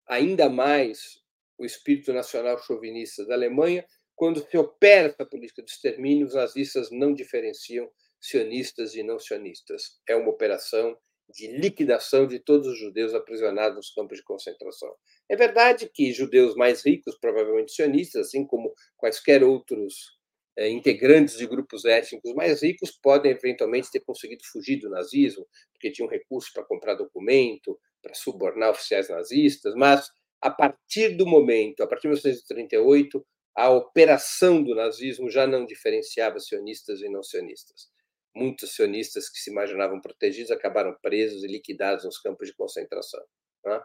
ainda mais o espírito nacional chauvinista da Alemanha, quando se opera essa política de extermínio, os nazistas não diferenciam sionistas e não sionistas. É uma operação de liquidação de todos os judeus aprisionados nos campos de concentração. É verdade que judeus mais ricos, provavelmente sionistas, assim como quaisquer outros é, integrantes de grupos étnicos mais ricos, podem eventualmente ter conseguido fugir do nazismo, porque tinham recursos para comprar documento, para subornar oficiais nazistas, mas a partir do momento, a partir de 1938, a operação do nazismo já não diferenciava sionistas e não sionistas muitos sionistas que se imaginavam protegidos acabaram presos e liquidados nos campos de concentração. Né?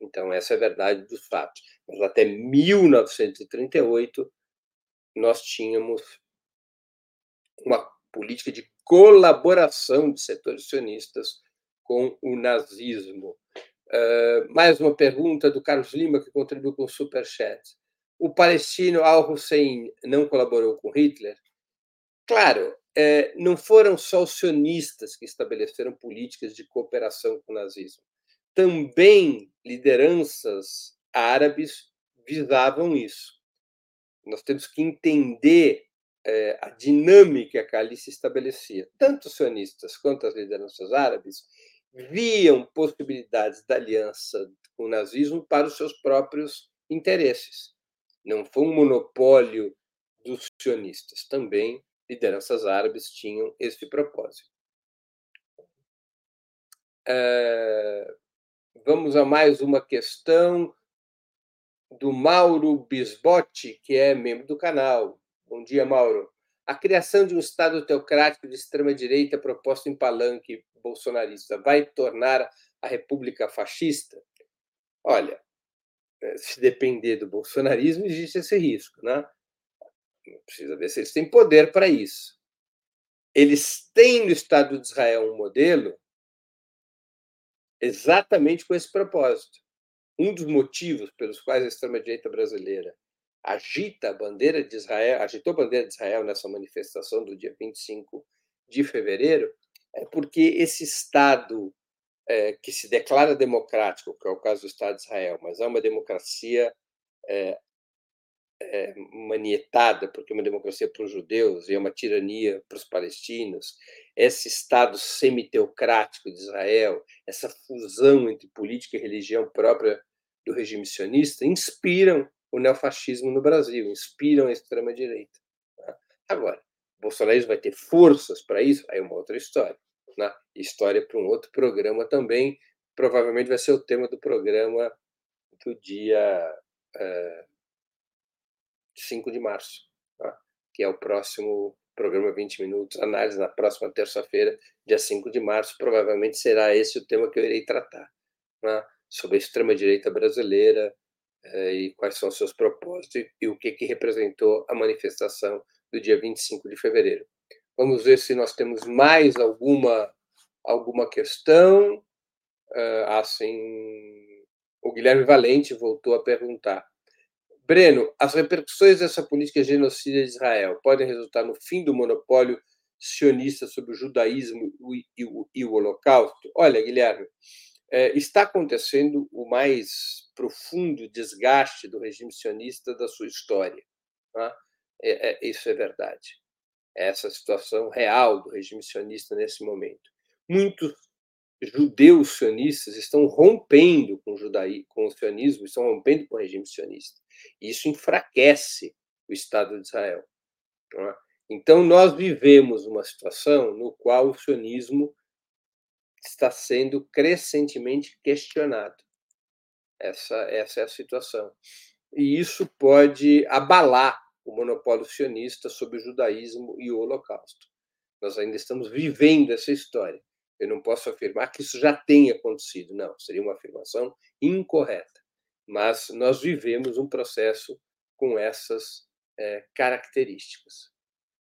Então, essa é a verdade dos fatos. Mas até 1938, nós tínhamos uma política de colaboração de setores sionistas com o nazismo. Uh, mais uma pergunta do Carlos Lima, que contribuiu com o Superchat. O palestino Al-Hussein não colaborou com Hitler? Claro, é, não foram só os sionistas que estabeleceram políticas de cooperação com o nazismo. Também lideranças árabes visavam isso. Nós temos que entender é, a dinâmica que ali se estabelecia. Tanto os sionistas quanto as lideranças árabes viam possibilidades da aliança com o nazismo para os seus próprios interesses. Não foi um monopólio dos sionistas, também lideranças árabes tinham esse propósito. É, vamos a mais uma questão do Mauro Bisbotti, que é membro do canal. Bom dia, Mauro. A criação de um Estado teocrático de extrema-direita proposto em palanque bolsonarista vai tornar a República fascista? Olha, eh, se depender do bolsonarismo, existe esse risco, né? Precisa ver se eles têm poder para isso. Eles têm no Estado de Israel um modelo exatamente com esse propósito. Um dos motivos pelos quais a extrema-direita brasileira agita a bandeira de Israel, agitou a bandeira de Israel nessa manifestação do dia 25 de fevereiro, é porque esse Estado é, que se declara democrático, que é o caso do Estado de Israel, mas é uma democracia é, é, manietada, porque é uma democracia para os judeus e é uma tirania para os palestinos, esse Estado semi-teocrático de Israel, essa fusão entre política e religião própria do regime sionista, inspiram o neofascismo no Brasil, inspiram a extrema-direita. Tá? Agora, o bolsonarismo vai ter forças para isso? Aí é uma outra história. Né? História para um outro programa também, provavelmente vai ser o tema do programa do dia é, 5 de março, tá? que é o próximo programa 20 Minutos, análise na próxima terça-feira, dia 5 de março. Provavelmente será esse o tema que eu irei tratar, né? sobre a extrema-direita brasileira é, e quais são os seus propósitos e o que, que representou a manifestação do dia 25 de fevereiro. Vamos ver se nós temos mais alguma, alguma questão. Assim, o Guilherme Valente voltou a perguntar. Breno, as repercussões dessa política genocida de Israel podem resultar no fim do monopólio sionista sobre o judaísmo e o, e o Holocausto? Olha, Guilherme, é, está acontecendo o mais profundo desgaste do regime sionista da sua história. Tá? É, é, isso é verdade. Essa situação real do regime sionista nesse momento. Muitos judeus sionistas estão rompendo com o, judaí, com o sionismo, estão rompendo com o regime sionista. Isso enfraquece o Estado de Israel. É? Então, nós vivemos uma situação no qual o sionismo está sendo crescentemente questionado. Essa, essa é a situação. E isso pode abalar o monopólio sionista sobre o judaísmo e o holocausto. Nós ainda estamos vivendo essa história. Eu não posso afirmar que isso já tenha acontecido, não, seria uma afirmação incorreta. Mas nós vivemos um processo com essas é, características.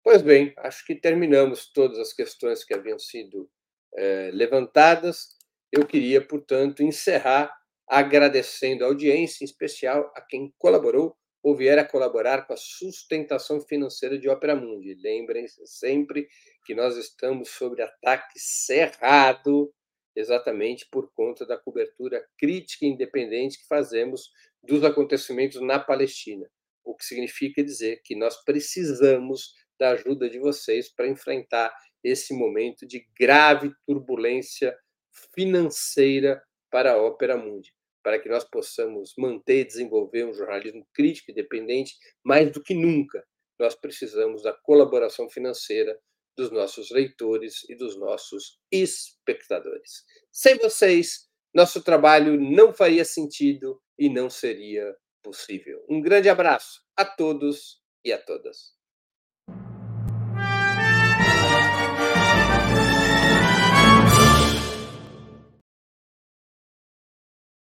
Pois bem, acho que terminamos todas as questões que haviam sido é, levantadas. Eu queria, portanto, encerrar agradecendo a audiência, em especial a quem colaborou ou vier a colaborar com a sustentação financeira de Opera Mundi. Lembrem-se sempre que nós estamos sob ataque cerrado, exatamente por conta da cobertura crítica e independente que fazemos dos acontecimentos na Palestina, o que significa dizer que nós precisamos da ajuda de vocês para enfrentar esse momento de grave turbulência financeira para a Ópera Mundi para que nós possamos manter e desenvolver um jornalismo crítico e independente, mais do que nunca, nós precisamos da colaboração financeira dos nossos leitores e dos nossos espectadores. Sem vocês, nosso trabalho não faria sentido e não seria possível. Um grande abraço a todos e a todas.